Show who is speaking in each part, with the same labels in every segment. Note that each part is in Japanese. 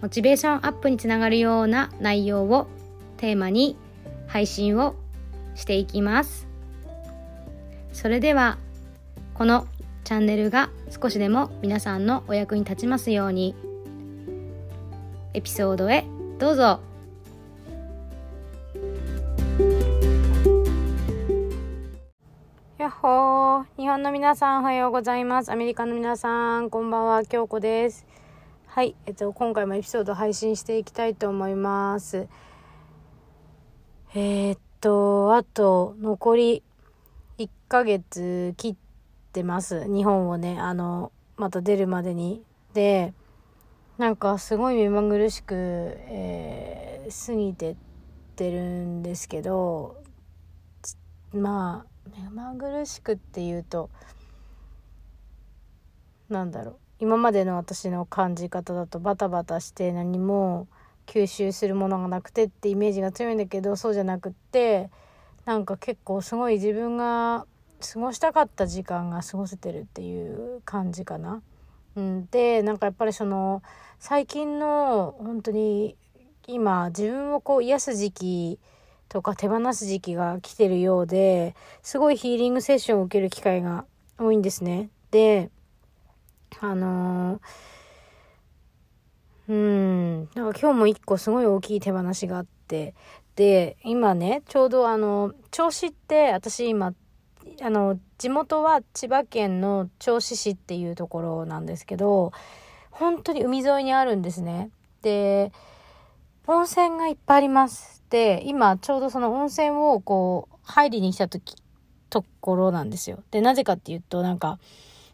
Speaker 1: モチベーションアップにつながるような内容をテーマに配信をしていきます。それではこのチャンネルが少しでも皆さんのお役に立ちますようにエピソードへどうぞ。やっほー。日本の皆さんおはようございます。アメリカの皆さんこんばんは。京子です。はい、えっと、今回もエピソード配信していきたいと思います。えー、っとあと残り1ヶ月切ってます。日本をねあのまた出るまでに。でなんかすごい目まぐるしく、えー過ぎてってるんですけどまあ目まぐるしくっていうとなんだろう。今までの私の感じ方だとバタバタして何も吸収するものがなくてってイメージが強いんだけどそうじゃなくってなんか結構すごい自分が過ごしたかった時間が過ごせてるっていう感じかな。うん、でなんかやっぱりその最近の本当に今自分をこう癒す時期とか手放す時期が来てるようですごいヒーリングセッションを受ける機会が多いんですね。であの、うんなんか今日も一個すごい大きい手放しがあってで今ねちょうどあの銚子って私今あの地元は千葉県の銚子市っていうところなんですけど本当に海沿いにあるんですね。で温泉がいっぱいあります。で今ちょうどその温泉をこう入りに来た時ところなんですよ。でなぜかっていうとなんか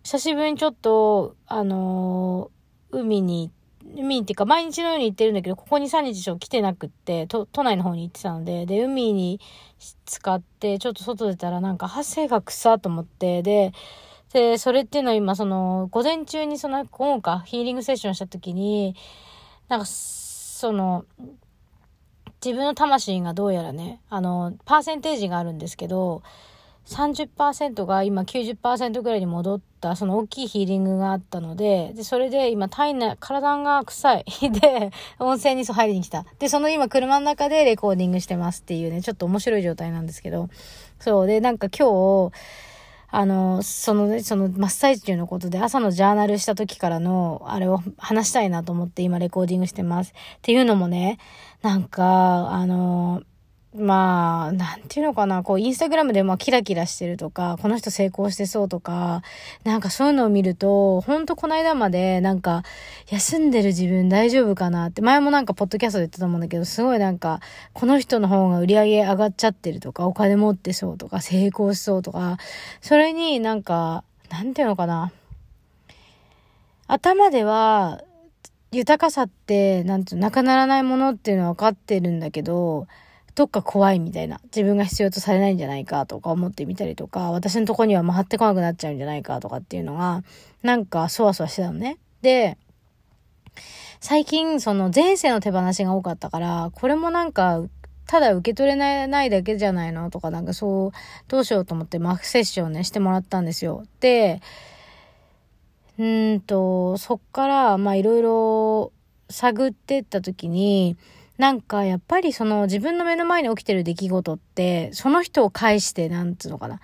Speaker 1: 久しぶりにちょっとあのー海に海っていうか毎日のように行ってるんだけどここに3日ちょっと来てなくって都内の方に行ってたのでで海に使ってちょっと外出たらなんか汗が臭と思ってででそれっていうのは今その午前中にその今かヒーリングセッションした時になんかその自分の魂がどうやらねあのパーセンテージがあるんですけど30%が今90%ぐらいに戻ったその大きいヒーリングがあったのででそれで今体内体が臭い。で温泉に入りに来た。でその今車の中でレコーディングしてますっていうねちょっと面白い状態なんですけど。そう。でなんか今日あの、そのね、その真っ最中のことで朝のジャーナルした時からのあれを話したいなと思って今レコーディングしてます。っていうのもね、なんか、あの、まあ、なんていうのかな、こう、インスタグラムでまあキラキラしてるとか、この人成功してそうとか、なんかそういうのを見ると、ほんとこの間まで、なんか、休んでる自分大丈夫かなって、前もなんかポッドキャストで言ってたと思うんだけど、すごいなんか、この人の方が売り上げ上がっちゃってるとか、お金持ってそうとか、成功しそうとか、それになんか、なんていうのかな、頭では、豊かさって、なんてなくならないものっていうのは分かってるんだけど、どっか怖いみたいな。自分が必要とされないんじゃないかとか思ってみたりとか、私のとこには回ってこなくなっちゃうんじゃないかとかっていうのが、なんかそわそわしてたのね。で、最近その前世の手放しが多かったから、これもなんか、ただ受け取れないだけじゃないのとか、なんかそう、どうしようと思ってマークセッションね、してもらったんですよ。で、うんと、そっから、まあいろいろ探ってった時に、なんかやっぱりその自分の目の前に起きてる出来事って、その人を介して、なんつうのかな。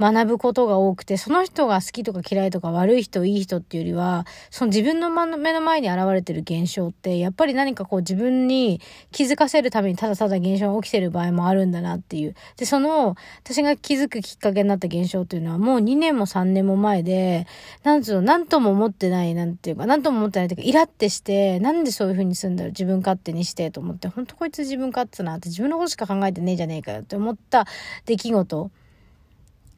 Speaker 1: 学ぶことが多くて、その人が好きとか嫌いとか悪い人、いい人っていうよりは、その自分の目の前に現れてる現象って、やっぱり何かこう自分に気づかせるためにただただ現象が起きてる場合もあるんだなっていう。で、その、私が気づくきっかけになった現象っていうのはもう2年も3年も前で、なんつうの、なんとも思ってない、なんていうか、なんとも思ってないっていうか、イラってして、なんでそういう風にすんだろう、自分勝手にしてと思って、ほんとこいつ自分勝手なって自分のことしか考えてねえじゃねえかよって思った出来事。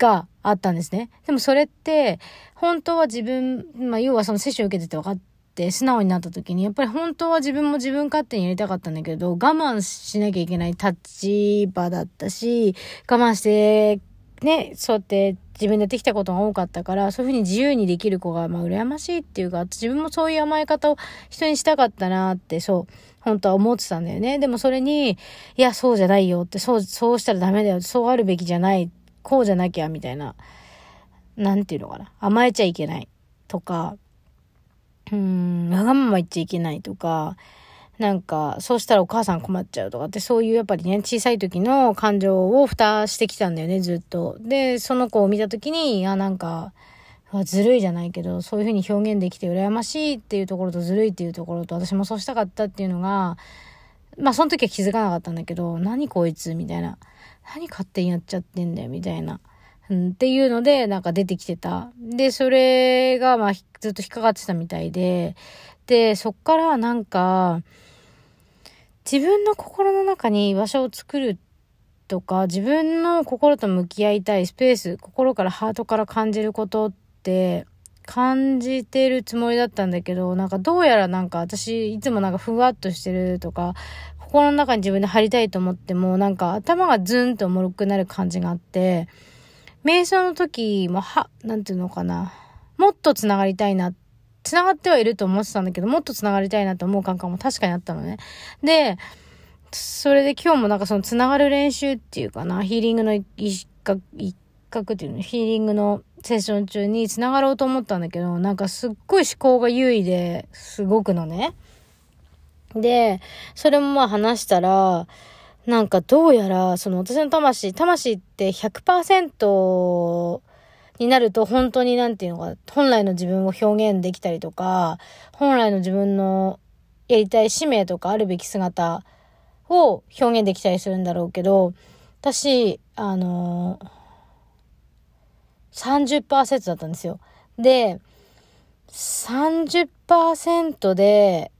Speaker 1: があったんですね。でもそれって、本当は自分、まあ要はそのセッション受けてて分かって素直になった時に、やっぱり本当は自分も自分勝手にやりたかったんだけど、我慢しなきゃいけない立場だったし、我慢して、ね、そうやって自分でやってきたことが多かったから、そういうふうに自由にできる子が、まあ、羨ましいっていうか、自分もそういう甘え方を人にしたかったなって、そう、本当は思ってたんだよね。でもそれに、いや、そうじゃないよって、そう、そうしたらダメだよ、そうあるべきじゃない、こうじゃなきゃ、みたいな、なんていうのかな、甘えちゃいけないとか、うーん、わがまま言っちゃいけないとか、なんか、そうしたらお母さん困っちゃうとかって、そういうやっぱりね、小さい時の感情を蓋してきたんだよね、ずっと。で、その子を見た時に、あ、なんか、ずるいじゃないけど、そういう風に表現できて羨ましいっていうところとずるいっていうところと、私もそうしたかったっていうのが、まあその時は気づかなかったんだけど、何こいつみたいな。何勝手にやっちゃってんだよみたいな。うん、っていうので、なんか出てきてた。で、それが、まあ、ずっと引っかかってたみたいで、で、そっからなんか、自分の心の中に居場所を作るとか、自分の心と向き合いたいスペース、心からハートから感じることって、感じてるつもりだったんだけど、なんかどうやらなんか私いつもなんかふわっとしてるとか、心の中に自分で貼りたいと思っても、なんか頭がズンと重くなる感じがあって、瞑想の時も、は、なんていうのかな。もっと繋がりたいな。繋がってはいると思ってたんだけど、もっと繋がりたいなと思う感覚も確かにあったのね。で、それで今日もなんかその繋がる練習っていうかな、ヒーリングの一角、一角っていうの、ヒーリングのセッション中に繋がろうと思ったんだけど、なんかすっごい思考が優位ですごくのね。で、それもまあ話したら、なんかどうやら、その私の魂、魂って100%になると本当になんていうのか、本来の自分を表現できたりとか、本来の自分のやりたい使命とかあるべき姿を表現できたりするんだろうけど、私、あのー、30%だったんですよ。で、30%で、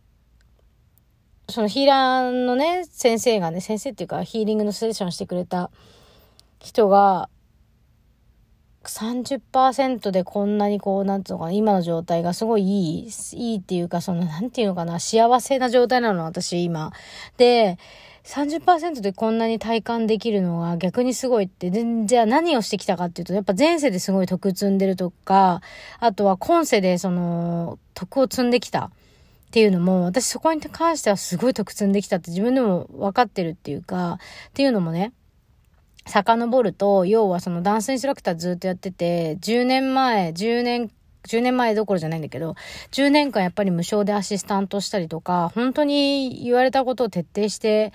Speaker 1: そのヒーラーのね、先生がね、先生っていうかヒーリングのセッションしてくれた人が、30%でこんなにこう、なんつうのかな、今の状態がすごいいい、いいっていうか、その、なんていうのかな、幸せな状態なの、私、今。で、30%でこんなに体感できるのが逆にすごいって、じゃあ何をしてきたかっていうと、やっぱ前世ですごい徳積んでるとか、あとは今世でその、徳を積んできた。っていうのも、私そこに関してはすごい得積んできたって自分でも分かってるっていうか、っていうのもね、遡ると、要はそのダンスインストラクターずっとやってて、10年前、10年、10年前どころじゃないんだけど、10年間やっぱり無償でアシスタントしたりとか、本当に言われたことを徹底して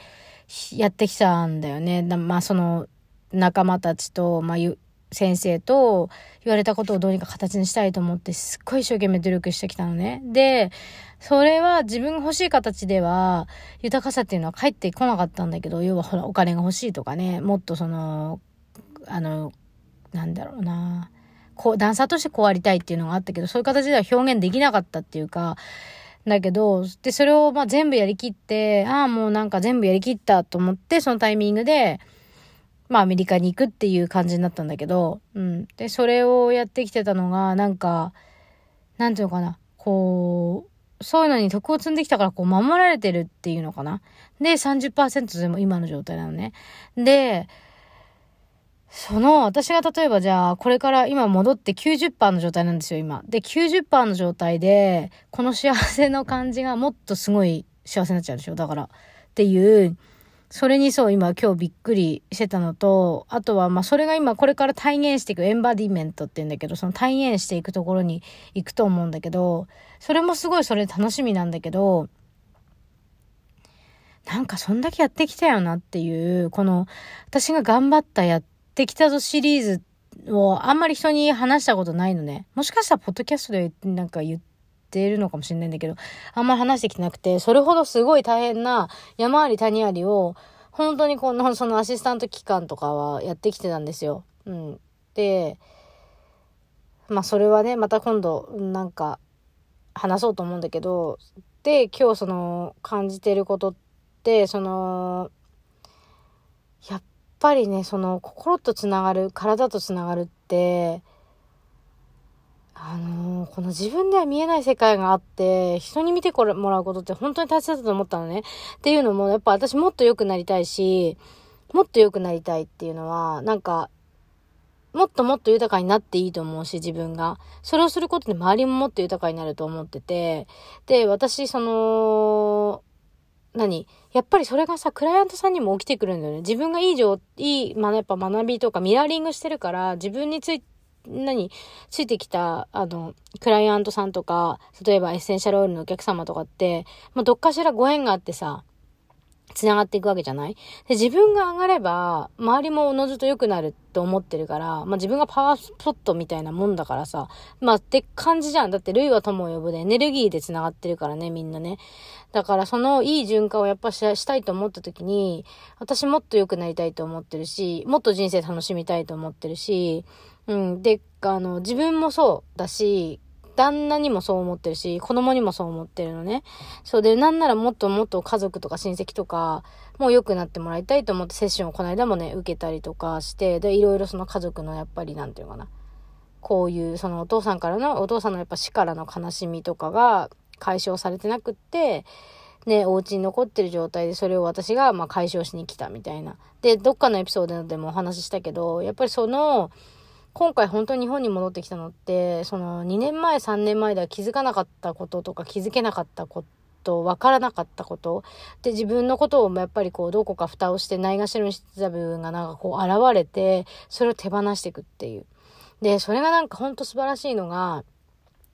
Speaker 1: やってきたんだよね。まあその仲間たちと、まあ先生と言われたことをどうにか形にしたいと思ってすっごい一生懸命努力してきたのね。で、それは自分が欲しい形では豊かさっていうのは返ってこなかったんだけど、要はほらお金が欲しいとかね、もっとその、あの、なんだろうな。こう、ダンサーとしてこうありたいっていうのがあったけど、そういう形では表現できなかったっていうか、だけど、で、それをまあ全部やりきって、ああ、もうなんか全部やりきったと思って、そのタイミングで、まあアメリカに行くっていう感じになったんだけど、うん。で、それをやってきてたのが、なんか、なんていうのかな、こう、そういうのに徳を積んできたからこう守られてるっていうのかな。で、30%でも今の状態なのね。で、その、私が例えばじゃあ、これから今戻って90%の状態なんですよ、今。で、90%の状態で、この幸せの感じがもっとすごい幸せになっちゃうでしょ、だから。っていう、それにそう、今今日びっくりしてたのと、あとはまあそれが今これから体現していくエンバディメントって言うんだけど、その体現していくところに行くと思うんだけど、それもすごいそれ楽しみなんだけど、なんかそんだけやってきたよなっていう、この私が頑張ったやってきたぞシリーズをあんまり人に話したことないのね。もしかしたらポッドキャストでなんか言って、てるのかもしれないんだけど、あんまり話してきてなくて、それほどすごい大変な山あり谷ありを、本当にこの、そのアシスタント期間とかはやってきてたんですよ。うん。で、まあそれはね、また今度、なんか、話そうと思うんだけど、で、今日その、感じてることって、その、やっぱりね、その、心とつながる、体とつながるって、あのー、この自分では見えない世界があって、人に見てこれもらうことって本当に大切だと思ったのね。っていうのも、やっぱ私もっと良くなりたいし、もっと良くなりたいっていうのは、なんか、もっともっと豊かになっていいと思うし、自分が。それをすることで周りももっと豊かになると思ってて、で、私、その、何？やっぱりそれがさ、クライアントさんにも起きてくるんだよね。自分がいい情、いい、まあ、やっぱ学びとかミラーリングしてるから、自分について、何ついてきた、あの、クライアントさんとか、例えばエッセンシャルオイルのお客様とかって、まあ、どっかしらご縁があってさ、繋がっていくわけじゃない？で、自分が上がれば、周りもおのずと良くなると思ってるから、まあ自分がパワースポットみたいなもんだからさ、まあって感じじゃん。だって、類は友を呼ぶでエネルギーで繋がってるからね、みんなね。だからそのいい循環をやっぱししたいと思った時に、私もっと良くなりたいと思ってるし、もっと人生楽しみたいと思ってるし、うん。で、あの、自分もそうだし、旦那にもそう思ってるし、子供にもそう思ってるのね。そうで、なんならもっともっと家族とか親戚とか、もう良くなってもらいたいと思ってセッションをこの間もね、受けたりとかして、で、いろいろその家族のやっぱり、なんていうのかな。こういう、そのお父さんからの、お父さんのやっぱ死からの悲しみとかが解消されてなくって、ね、お家に残ってる状態でそれを私がまあ解消しに来たみたいな。で、どっかのエピソードでもお話ししたけど、やっぱりその、今回本当に日本に戻ってきたのって、その2年前、3年前では気づかなかったこととか気づけなかったこと、わからなかったこと。で、自分のことをやっぱりこう、どこか蓋をしてないがしろにしてた部分がなんかこう現れて、それを手放していくっていう。で、それがなんかほんと素晴らしいのが、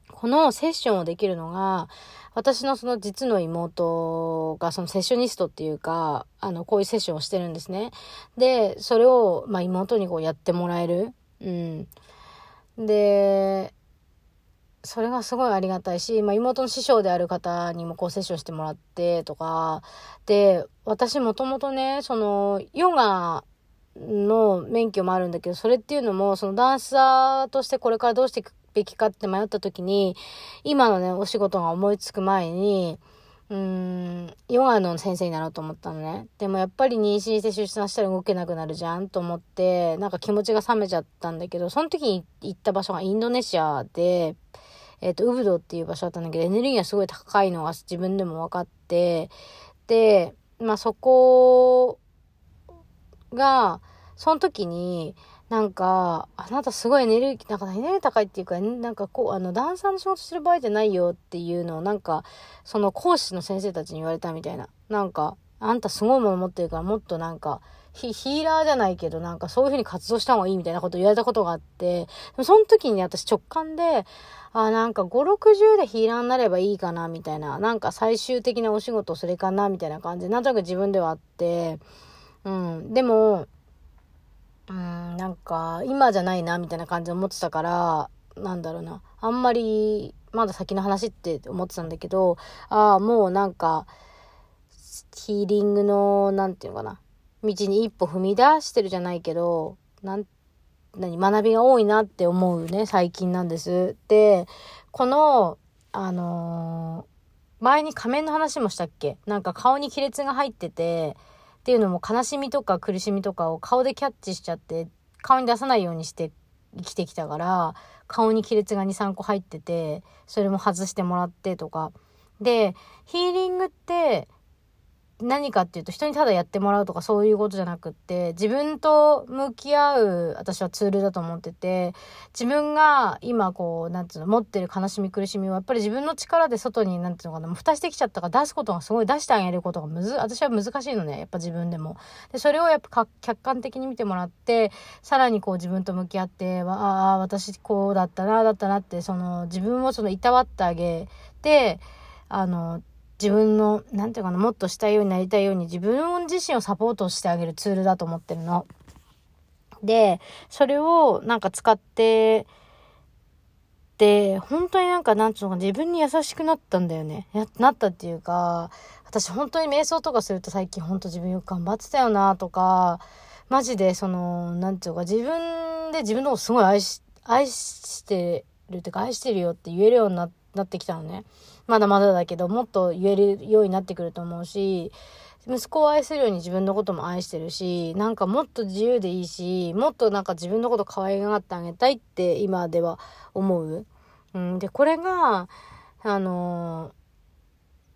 Speaker 1: このセッションをできるのが、私のその実の妹がそのセッショニストっていうか、あの、こういうセッションをしてるんですね。で、それを、まあ妹にこうやってもらえる。うん。で、それがすごいありがたいし、まあ、妹の師匠である方にもこうセッションしてもらってとか、で、私もともとね、その、ヨガの免許もあるんだけど、それっていうのも、そのダンサーとしてこれからどうしていくべきかって迷った時に、今のね、お仕事が思いつく前に、うーん、ヨガの先生になろうと思ったのね。でもやっぱり妊娠して出産したら動けなくなるじゃんと思って、なんか気持ちが冷めちゃったんだけど、その時に行った場所がインドネシアで、えっ、ー、と、ウブドっていう場所だったんだけど、エネルギーがすごい高いのが自分でも分かって、で、まあそこが、その時に、なんか、あなたすごいエネルギー、なんかエネルギー高いっていうか、なんかこう、あの、ダンサーの仕事してる場合じゃないよっていうのを、なんか、その講師の先生たちに言われたみたいな。なんか、あんたすごいもの持ってるから、もっとなんか、ヒーラーじゃないけど、なんかそういう風に活動した方がいいみたいなこと言われたことがあって、その時に私直感で、あ、なんか5、60でヒーラーになればいいかな、みたいな。なんか最終的なお仕事それかな、みたいな感じで、なんとなく自分ではあって、うん。でも、うん、なんか、今じゃないな、みたいな感じで思ってたから、なんだろうな。あんまり、まだ先の話って思ってたんだけど、ああ、もうなんか、ヒーリングの、なんていうのかな。道に一歩踏み出してるじゃないけど、なん、何、学びが多いなって思うね、最近なんです。で、この、あのー、前に仮面の話もしたっけ？なんか顔に亀裂が入ってて、っていうのも悲しみとか苦しみとかを顔でキャッチしちゃって顔に出さないようにして生きてきたから顔に亀裂が23個入っててそれも外してもらってとか。でヒーリングって何かっていうと人にただやってもらうとかそういうことじゃなくって自分と向き合う私はツールだと思ってて自分が今こうなんていうの持ってる悲しみ苦しみをやっぱり自分の力で外になんていうのかな蓋してきちゃったから出すことがすごい出してあげることがむず私は難しいのねやっぱ自分でも。でそれをやっぱ客観的に見てもらってさらにこう自分と向き合ってああ私こうだったなだったなってその自分をそのいたわってあげてあの自分の、なんていうかな、もっとしたいようになりたいように自分自身をサポートしてあげるツールだと思ってるの。で、それをなんか使って、で、本当になんか、なんつうのか、自分に優しくなったんだよね。なったっていうか、私本当に瞑想とかすると最近本当自分よく頑張ってたよなとか、マジでその、なんていうか、自分で自分のことすごい愛し、愛してるってか、愛してるよって言えるようになってきたのね。まだまだだけど、もっと言えるようになってくると思うし、息子を愛するように自分のことも愛してるし、なんかもっと自由でいいし、もっとなんか自分のこと可愛がってあげたいって今では思う。うん、で、これが、あの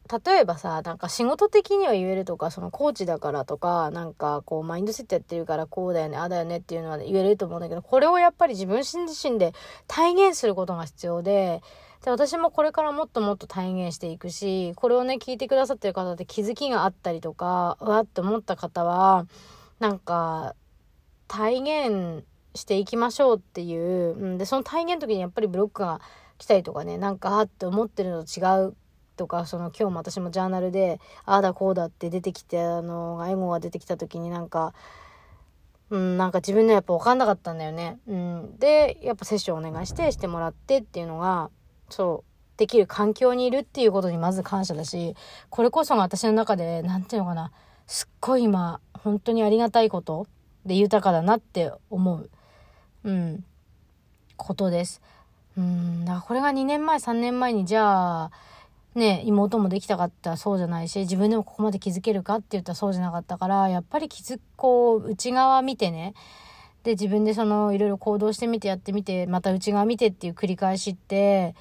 Speaker 1: 例えばさ、なんか仕事的には言えるとか、そのコーチだからとか、なんかこうマインドセットやってるからこうだよね、ああだよねっていうのは言えると思うんだけど、これをやっぱり自分自身で体現することが必要で、で、私もこれからもっともっと体現していくし、これをね、聞いてくださってる方で気づきがあったりとか、うわって思った方は、なんか、体現していきましょうっていう、うん、で、その体現の時にやっぱりブロックが来たりとかね、なんか、あって思ってるのと違うとか、その今日も私もジャーナルで、ああだこうだって出てきて、あの、エゴが出てきた時になんか、うん、なんか自分でやっぱ分かんなかったんだよね。うん。で、やっぱセッションお願いしてしてもらってっていうのが、そう、できる環境にいるっていうことにまず感謝だし、これこそが私の中で、なんていうのかな、すっごい今、本当にありがたいこと。で豊かだなって思う、うん、ことです。うん、だからこれが2年前、3年前にじゃあ、ね、妹もできたかったらそうじゃないし、自分でもここまで気づけるかって言ったらそうじゃなかったから、やっぱり気づこう、内側見てね、で、自分でその、いろいろ行動してみてやってみて、また内側見てっていう繰り返しって、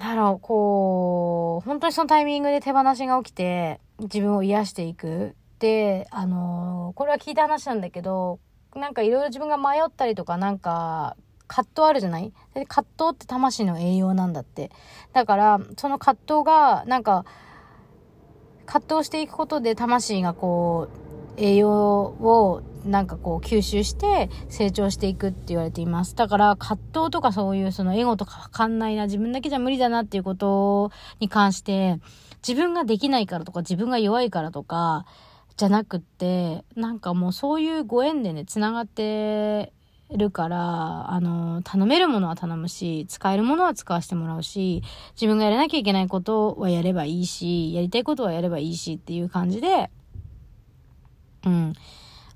Speaker 1: なんだろう、こう、本当にそのタイミングで手放しが起きて、自分を癒していく。で、あのこれは聞いた話なんだけど、なんかいろいろ自分が迷ったりとか、なんか、葛藤あるじゃない？で葛藤って魂の栄養なんだって。だから、その葛藤が、なんか、葛藤していくことで魂がこう、栄養をなんかこう吸収して成長していくって言われています。だから葛藤とかそういうそのエゴとかわかんないな、自分だけじゃ無理だなっていうことに関して、自分ができないからとか自分が弱いからとか、じゃなくって、なんかもうそういうご縁でね、繋がってるから、あの、頼めるものは頼むし、使えるものは使わせてもらうし、自分がやらなきゃいけないことはやればいいし、やりたいことはやればいいしっていう感じで、うん。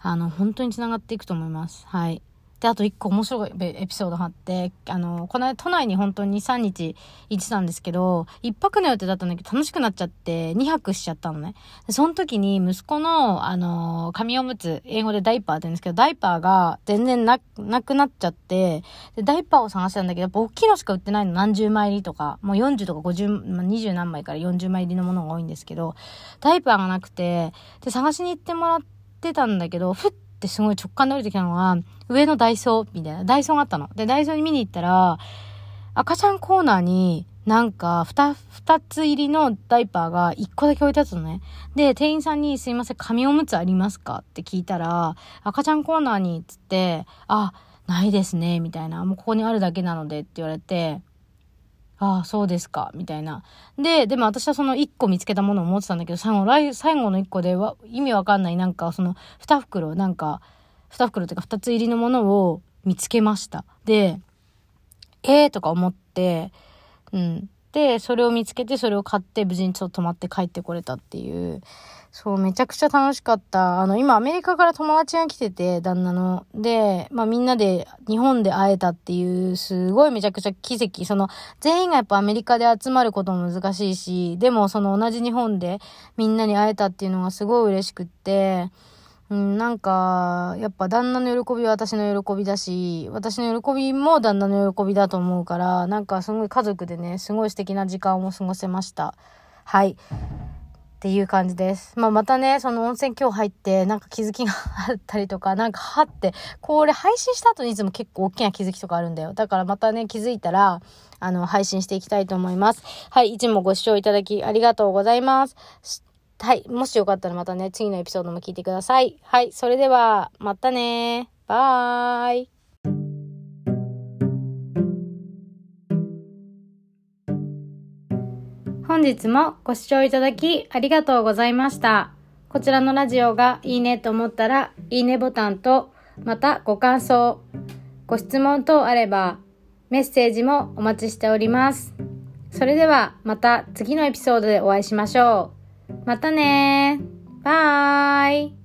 Speaker 1: あの、本当に繋がっていくと思います。はい。で、あと一個面白いエピソードがあって、あの、この間都内に本当に2、3日行ってたんですけど、1泊の予定だったんだけど楽しくなっちゃって2泊しちゃったのね。でその時に息子の、あの、紙おむつ、英語でダイパーって言うんですけど、ダイパーが全然な、なくなっちゃって、で、ダイパーを探してたんだけど、やっぱ大きいのしか売ってないの何十枚入りとか、もう40とか50、まあ、20何枚から40枚入りのものが多いんですけど、ダイパーがなくて、で、探しに行ってもらって、ってたんだけど、ふってすごい直感で降りてきたのが、上のダイソーみたいな、ダイソーがあったの。で、ダイソーに見に行ったら、赤ちゃんコーナーになんか二、二つ入りのダイパーが一個だけ置いてあったのね。で、店員さんにすいません、紙おむつありますかって聞いたら、赤ちゃんコーナーに、つって、あ、ないですね、みたいな。もうここにあるだけなのでって言われて、ああ、そうですか、みたいな。で、でも私はその1個見つけたものを持ってたんだけど、最後、来最後の1個では意味わかんない、なんかその2袋、なんか、2袋というか2つ入りのものを見つけました。で、えーとか思って、うん。で、それを見つけて、それを買って、無事にちょっと泊まって帰ってこれたっていう。そう、めちゃくちゃ楽しかった。あの、今アメリカから友達が来てて、旦那の。で、まあみんなで日本で会えたっていう、すごいめちゃくちゃ奇跡。その、全員がやっぱアメリカで集まることも難しいし、でもその同じ日本でみんなに会えたっていうのがすごい嬉しくって、うん、なんか、やっぱ旦那の喜びは私の喜びだし、私の喜びも旦那の喜びだと思うから、なんかすごい家族でね、すごい素敵な時間を過ごせました。はい。っていう感じです。まあ、またね、その温泉今日入って、なんか気づきがあったりとか、なんかはって、これ配信した後にいつも結構大きな気づきとかあるんだよ。だからまたね、気づいたら、あの、配信していきたいと思います。はい、いつもご視聴いただきありがとうございます。はい。もしよかったらまたね、次のエピソードも聞いてください。はい。それでは、またねバーイ。本日もご視聴いただきありがとうございました。こちらのラジオがいいねと思ったら、いいねボタンと、またご感想、ご質問等あれば、メッセージもお待ちしております。それではまた次のエピソードでお会いしましょう。またねバイ。